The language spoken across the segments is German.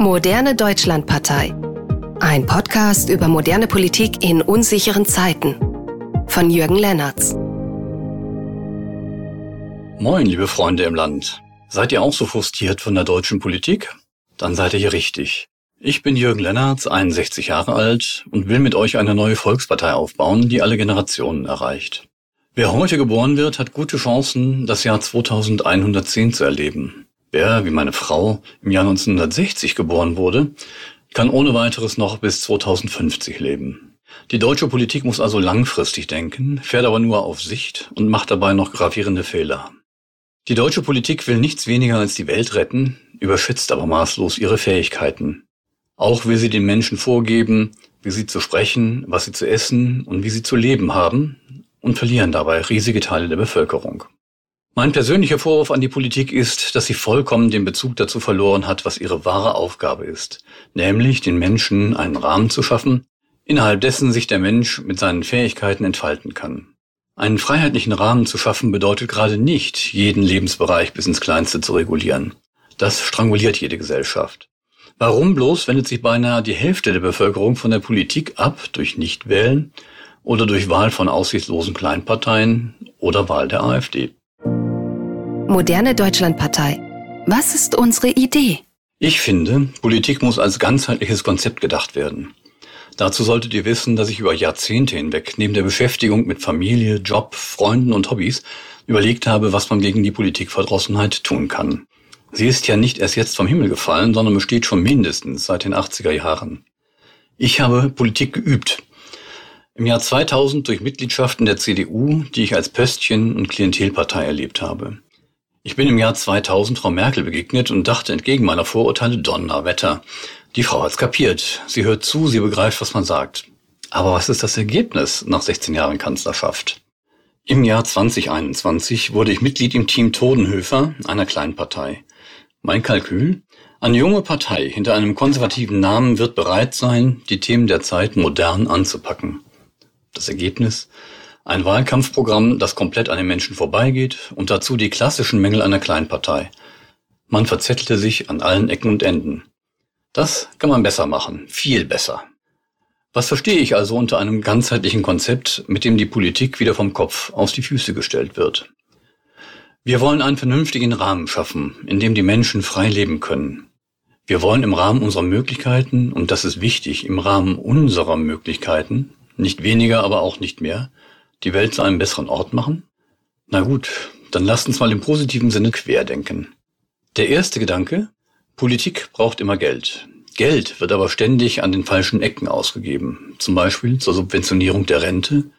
Moderne Deutschlandpartei. Ein Podcast über moderne Politik in unsicheren Zeiten. Von Jürgen Lennertz. Moin, liebe Freunde im Land. Seid ihr auch so frustriert von der deutschen Politik? Dann seid ihr hier richtig. Ich bin Jürgen Lennertz, 61 Jahre alt und will mit euch eine neue Volkspartei aufbauen, die alle Generationen erreicht. Wer heute geboren wird, hat gute Chancen, das Jahr 2110 zu erleben. Wer, wie meine Frau, im Jahr 1960 geboren wurde, kann ohne weiteres noch bis 2050 leben. Die deutsche Politik muss also langfristig denken, fährt aber nur auf Sicht und macht dabei noch gravierende Fehler. Die deutsche Politik will nichts weniger als die Welt retten, überschätzt aber maßlos ihre Fähigkeiten. Auch will sie den Menschen vorgeben, wie sie zu sprechen, was sie zu essen und wie sie zu leben haben und verlieren dabei riesige Teile der Bevölkerung. Mein persönlicher Vorwurf an die Politik ist, dass sie vollkommen den Bezug dazu verloren hat, was ihre wahre Aufgabe ist, nämlich den Menschen einen Rahmen zu schaffen, innerhalb dessen sich der Mensch mit seinen Fähigkeiten entfalten kann. Einen freiheitlichen Rahmen zu schaffen bedeutet gerade nicht, jeden Lebensbereich bis ins Kleinste zu regulieren. Das stranguliert jede Gesellschaft. Warum bloß wendet sich beinahe die Hälfte der Bevölkerung von der Politik ab durch Nichtwählen oder durch Wahl von aussichtslosen Kleinparteien oder Wahl der AfD? Moderne Deutschlandpartei. Was ist unsere Idee? Ich finde, Politik muss als ganzheitliches Konzept gedacht werden. Dazu solltet ihr wissen, dass ich über Jahrzehnte hinweg neben der Beschäftigung mit Familie, Job, Freunden und Hobbys überlegt habe, was man gegen die Politikverdrossenheit tun kann. Sie ist ja nicht erst jetzt vom Himmel gefallen, sondern besteht schon mindestens seit den 80er Jahren. Ich habe Politik geübt. Im Jahr 2000 durch Mitgliedschaften der CDU, die ich als Pöstchen und Klientelpartei erlebt habe. Ich bin im Jahr 2000 Frau Merkel begegnet und dachte entgegen meiner Vorurteile Donnerwetter. Die Frau hat's kapiert. Sie hört zu, sie begreift, was man sagt. Aber was ist das Ergebnis nach 16 Jahren Kanzlerschaft? Im Jahr 2021 wurde ich Mitglied im Team Todenhöfer, einer Kleinpartei. Mein Kalkül? Eine junge Partei hinter einem konservativen Namen wird bereit sein, die Themen der Zeit modern anzupacken. Das Ergebnis? Ein Wahlkampfprogramm, das komplett an den Menschen vorbeigeht und dazu die klassischen Mängel einer Kleinpartei. Man verzettelte sich an allen Ecken und Enden. Das kann man besser machen, viel besser. Was verstehe ich also unter einem ganzheitlichen Konzept, mit dem die Politik wieder vom Kopf aus die Füße gestellt wird? Wir wollen einen vernünftigen Rahmen schaffen, in dem die Menschen frei leben können. Wir wollen im Rahmen unserer Möglichkeiten, und das ist wichtig, im Rahmen unserer Möglichkeiten, nicht weniger, aber auch nicht mehr, die Welt zu einem besseren Ort machen? Na gut, dann lasst uns mal im positiven Sinne querdenken. Der erste Gedanke, Politik braucht immer Geld. Geld wird aber ständig an den falschen Ecken ausgegeben. Zum Beispiel zur Subventionierung der Rente,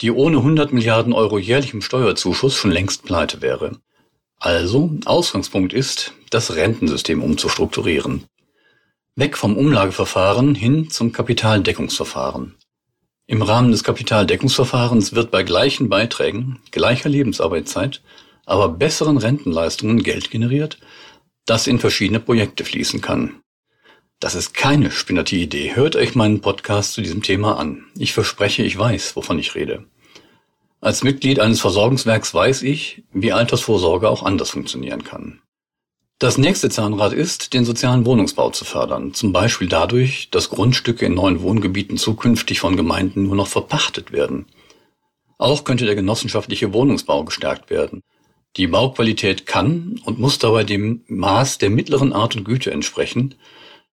die ohne 100 Milliarden Euro jährlichem Steuerzuschuss schon längst pleite wäre. Also, Ausgangspunkt ist, das Rentensystem umzustrukturieren. Weg vom Umlageverfahren hin zum Kapitaldeckungsverfahren. Im Rahmen des Kapitaldeckungsverfahrens wird bei gleichen Beiträgen, gleicher Lebensarbeitszeit, aber besseren Rentenleistungen Geld generiert, das in verschiedene Projekte fließen kann. Das ist keine spinnerte Idee. Hört euch meinen Podcast zu diesem Thema an. Ich verspreche, ich weiß, wovon ich rede. Als Mitglied eines Versorgungswerks weiß ich, wie Altersvorsorge auch anders funktionieren kann. Das nächste Zahnrad ist, den sozialen Wohnungsbau zu fördern, zum Beispiel dadurch, dass Grundstücke in neuen Wohngebieten zukünftig von Gemeinden nur noch verpachtet werden. Auch könnte der genossenschaftliche Wohnungsbau gestärkt werden. Die Bauqualität kann und muss dabei dem Maß der mittleren Art und Güte entsprechen,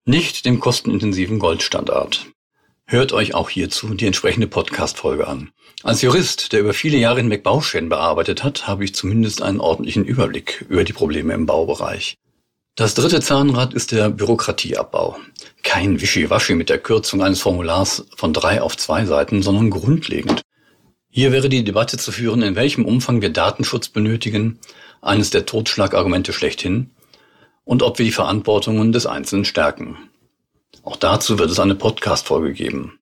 nicht dem kostenintensiven Goldstandard. Hört euch auch hierzu die entsprechende Podcast-Folge an. Als Jurist, der über viele Jahre hinweg Bauschäden bearbeitet hat, habe ich zumindest einen ordentlichen Überblick über die Probleme im Baubereich. Das dritte Zahnrad ist der Bürokratieabbau. Kein Wischiwaschi mit der Kürzung eines Formulars von drei auf zwei Seiten, sondern grundlegend. Hier wäre die Debatte zu führen, in welchem Umfang wir Datenschutz benötigen, eines der Totschlagargumente schlechthin, und ob wir die Verantwortungen des Einzelnen stärken. Auch dazu wird es eine Podcast-Folge geben.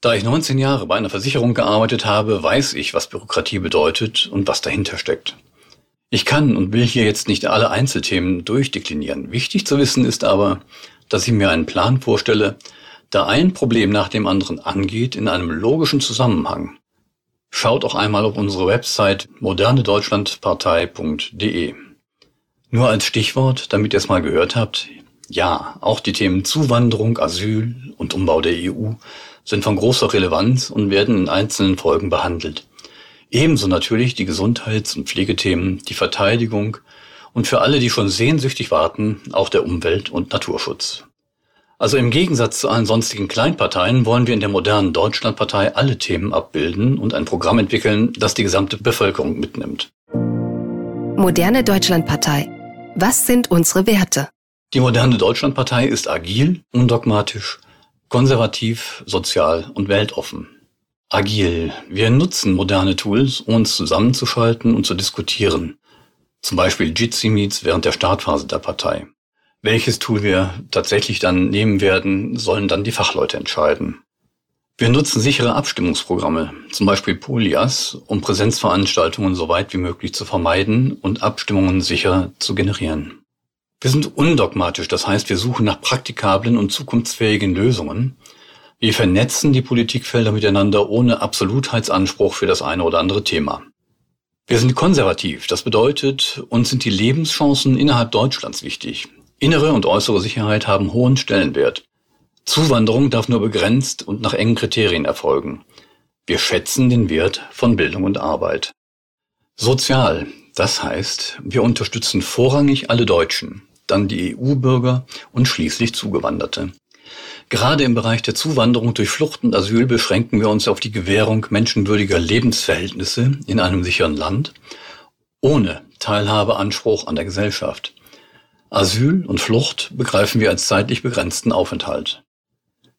Da ich 19 Jahre bei einer Versicherung gearbeitet habe, weiß ich, was Bürokratie bedeutet und was dahinter steckt. Ich kann und will hier jetzt nicht alle Einzelthemen durchdeklinieren. Wichtig zu wissen ist aber, dass ich mir einen Plan vorstelle, der ein Problem nach dem anderen angeht in einem logischen Zusammenhang. Schaut auch einmal auf unsere Website modernedeutschlandpartei.de. Nur als Stichwort, damit ihr es mal gehört habt, Ja, auch die Themen Zuwanderung, Asyl und Umbau der EU sind von großer Relevanz und werden in einzelnen Folgen behandelt. Ebenso natürlich die Gesundheits- und Pflegethemen, die Verteidigung und für alle, die schon sehnsüchtig warten, auch der Umwelt- und Naturschutz. Also im Gegensatz zu allen sonstigen Kleinparteien wollen wir in der modernen Deutschlandpartei alle Themen abbilden und ein Programm entwickeln, das die gesamte Bevölkerung mitnimmt. Moderne Deutschlandpartei. Was sind unsere Werte? Die moderne Deutschlandpartei ist agil, undogmatisch, konservativ, sozial und weltoffen. Agil. Wir nutzen moderne Tools, um uns zusammenzuschalten und zu diskutieren. Zum Beispiel Jitsi Meets während der Startphase der Partei. Welches Tool wir tatsächlich dann nehmen werden, sollen dann die Fachleute entscheiden. Wir nutzen sichere Abstimmungsprogramme, zum Beispiel Polias, um Präsenzveranstaltungen so weit wie möglich zu vermeiden und Abstimmungen sicher zu generieren. Wir sind undogmatisch, das heißt, wir suchen nach praktikablen und zukunftsfähigen Lösungen. Wir vernetzen die Politikfelder miteinander ohne Absolutheitsanspruch für das eine oder andere Thema. Wir sind konservativ, das bedeutet, uns sind die Lebenschancen innerhalb Deutschlands wichtig. Innere und äußere Sicherheit haben hohen Stellenwert. Zuwanderung darf nur begrenzt und nach engen Kriterien erfolgen. Wir schätzen den Wert von Bildung und Arbeit. Sozial, das heißt, wir unterstützen vorrangig alle Deutschen, dann die EU-Bürger und schließlich Zugewanderte. Gerade im Bereich der Zuwanderung durch Flucht und Asyl beschränken wir uns auf die Gewährung menschenwürdiger Lebensverhältnisse in einem sicheren Land, ohne Teilhabeanspruch an der Gesellschaft. Asyl und Flucht begreifen wir als zeitlich begrenzten Aufenthalt.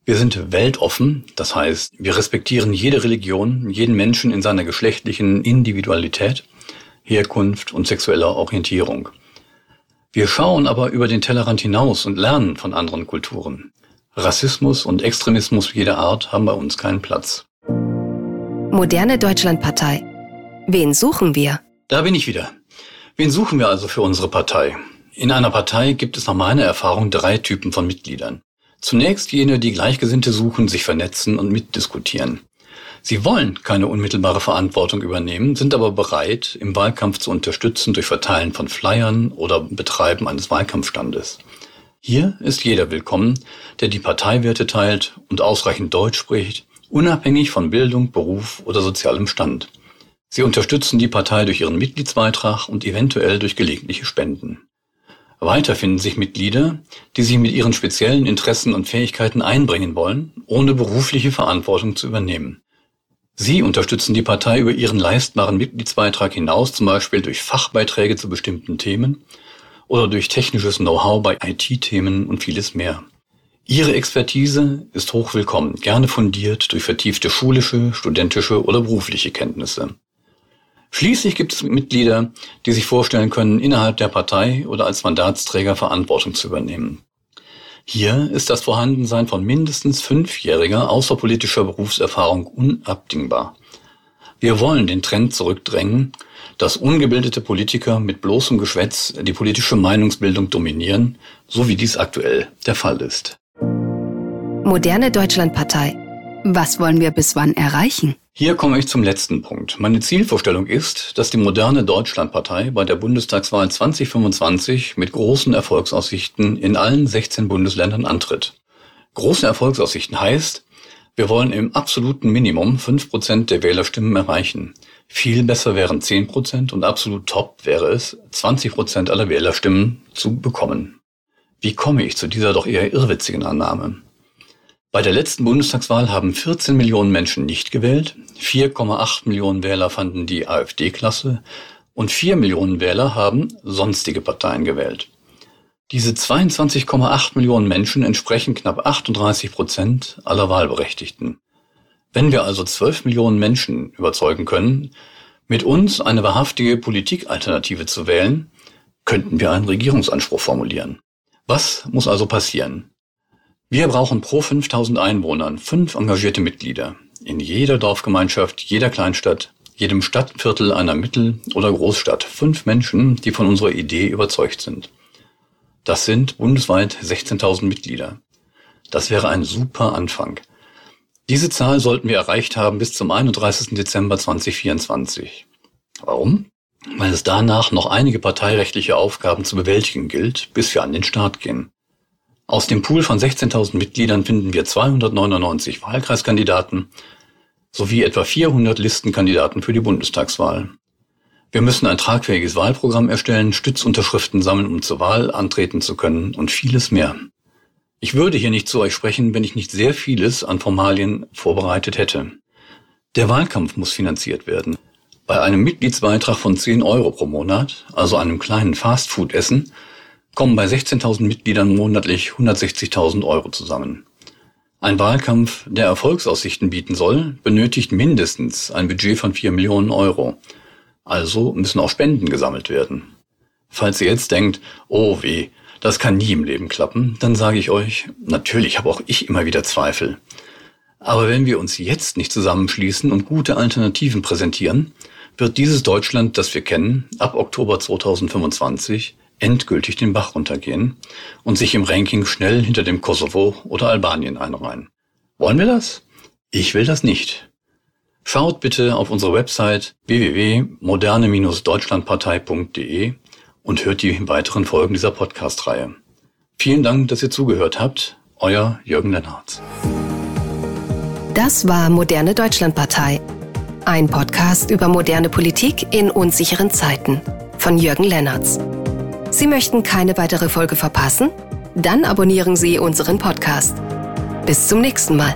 Wir sind weltoffen, das heißt, wir respektieren jede Religion, jeden Menschen in seiner geschlechtlichen Individualität, Herkunft und sexueller Orientierung. Wir schauen aber über den Tellerrand hinaus und lernen von anderen Kulturen. Rassismus und Extremismus jeder Art haben bei uns keinen Platz. Moderne Deutschlandpartei. Wen suchen wir? Da bin ich wieder. Wen suchen wir also für unsere Partei? In einer Partei gibt es nach meiner Erfahrung drei Typen von Mitgliedern. Zunächst jene, die Gleichgesinnte suchen, sich vernetzen und mitdiskutieren. Sie wollen keine unmittelbare Verantwortung übernehmen, sind aber bereit, im Wahlkampf zu unterstützen durch Verteilen von Flyern oder Betreiben eines Wahlkampfstandes. Hier ist jeder willkommen, der die Parteiwerte teilt und ausreichend Deutsch spricht, unabhängig von Bildung, Beruf oder sozialem Stand. Sie unterstützen die Partei durch ihren Mitgliedsbeitrag und eventuell durch gelegentliche Spenden. Weiter finden sich Mitglieder, die sich mit ihren speziellen Interessen und Fähigkeiten einbringen wollen, ohne berufliche Verantwortung zu übernehmen. Sie unterstützen die Partei über ihren leistbaren Mitgliedsbeitrag hinaus, zum Beispiel durch Fachbeiträge zu bestimmten Themen oder durch technisches Know-how bei IT-Themen und vieles mehr. Ihre Expertise ist hochwillkommen, gerne fundiert durch vertiefte schulische, studentische oder berufliche Kenntnisse. Schließlich gibt es Mitglieder, die sich vorstellen können, innerhalb der Partei oder als Mandatsträger Verantwortung zu übernehmen. Hier ist das Vorhandensein von mindestens fünfjähriger außerpolitischer Berufserfahrung unabdingbar. Wir wollen den Trend zurückdrängen, dass ungebildete Politiker mit bloßem Geschwätz die politische Meinungsbildung dominieren, so wie dies aktuell der Fall ist. Moderne Deutschlandpartei. Was wollen wir bis wann erreichen? Hier komme ich zum letzten Punkt. Meine Zielvorstellung ist, dass die moderne Deutschlandpartei bei der Bundestagswahl 2025 mit großen Erfolgsaussichten in allen 16 Bundesländern antritt. Große Erfolgsaussichten heißt, wir wollen im absoluten Minimum 5% der Wählerstimmen erreichen. Viel besser wären 10% und absolut top wäre es, 20% aller Wählerstimmen zu bekommen. Wie komme ich zu dieser doch eher irrwitzigen Annahme? Bei der letzten Bundestagswahl haben 14 Millionen Menschen nicht gewählt, 4,8 Millionen Wähler fanden die AfD-Klasse und 4 Millionen Wähler haben sonstige Parteien gewählt. Diese 22,8 Millionen Menschen entsprechen knapp 38 Prozent aller Wahlberechtigten. Wenn wir also 12 Millionen Menschen überzeugen können, mit uns eine wahrhaftige Politikalternative zu wählen, könnten wir einen Regierungsanspruch formulieren. Was muss also passieren? Wir brauchen pro 5000 Einwohnern fünf engagierte Mitglieder. In jeder Dorfgemeinschaft, jeder Kleinstadt, jedem Stadtviertel einer Mittel- oder Großstadt fünf Menschen, die von unserer Idee überzeugt sind. Das sind bundesweit 16.000 Mitglieder. Das wäre ein super Anfang. Diese Zahl sollten wir erreicht haben bis zum 31. Dezember 2024. Warum? Weil es danach noch einige parteirechtliche Aufgaben zu bewältigen gilt, bis wir an den Start gehen. Aus dem Pool von 16.000 Mitgliedern finden wir 299 Wahlkreiskandidaten sowie etwa 400 Listenkandidaten für die Bundestagswahl. Wir müssen ein tragfähiges Wahlprogramm erstellen, Stützunterschriften sammeln, um zur Wahl antreten zu können und vieles mehr. Ich würde hier nicht zu euch sprechen, wenn ich nicht sehr vieles an Formalien vorbereitet hätte. Der Wahlkampf muss finanziert werden. Bei einem Mitgliedsbeitrag von 10 Euro pro Monat, also einem kleinen Fastfood-Essen, kommen bei 16.000 Mitgliedern monatlich 160.000 Euro zusammen. Ein Wahlkampf, der Erfolgsaussichten bieten soll, benötigt mindestens ein Budget von 4 Millionen Euro. Also müssen auch Spenden gesammelt werden. Falls ihr jetzt denkt, oh weh, das kann nie im Leben klappen, dann sage ich euch, natürlich habe auch ich immer wieder Zweifel. Aber wenn wir uns jetzt nicht zusammenschließen und gute Alternativen präsentieren, wird dieses Deutschland, das wir kennen, ab Oktober 2025 endgültig den Bach runtergehen und sich im Ranking schnell hinter dem Kosovo oder Albanien einreihen. Wollen wir das? Ich will das nicht. Schaut bitte auf unsere Website www.moderne-deutschlandpartei.de und hört die weiteren Folgen dieser Podcast-Reihe. Vielen Dank, dass ihr zugehört habt. Euer Jürgen Lennart. Das war Moderne Deutschlandpartei. Ein Podcast über moderne Politik in unsicheren Zeiten von Jürgen Lennertz. Sie möchten keine weitere Folge verpassen? Dann abonnieren Sie unseren Podcast. Bis zum nächsten Mal.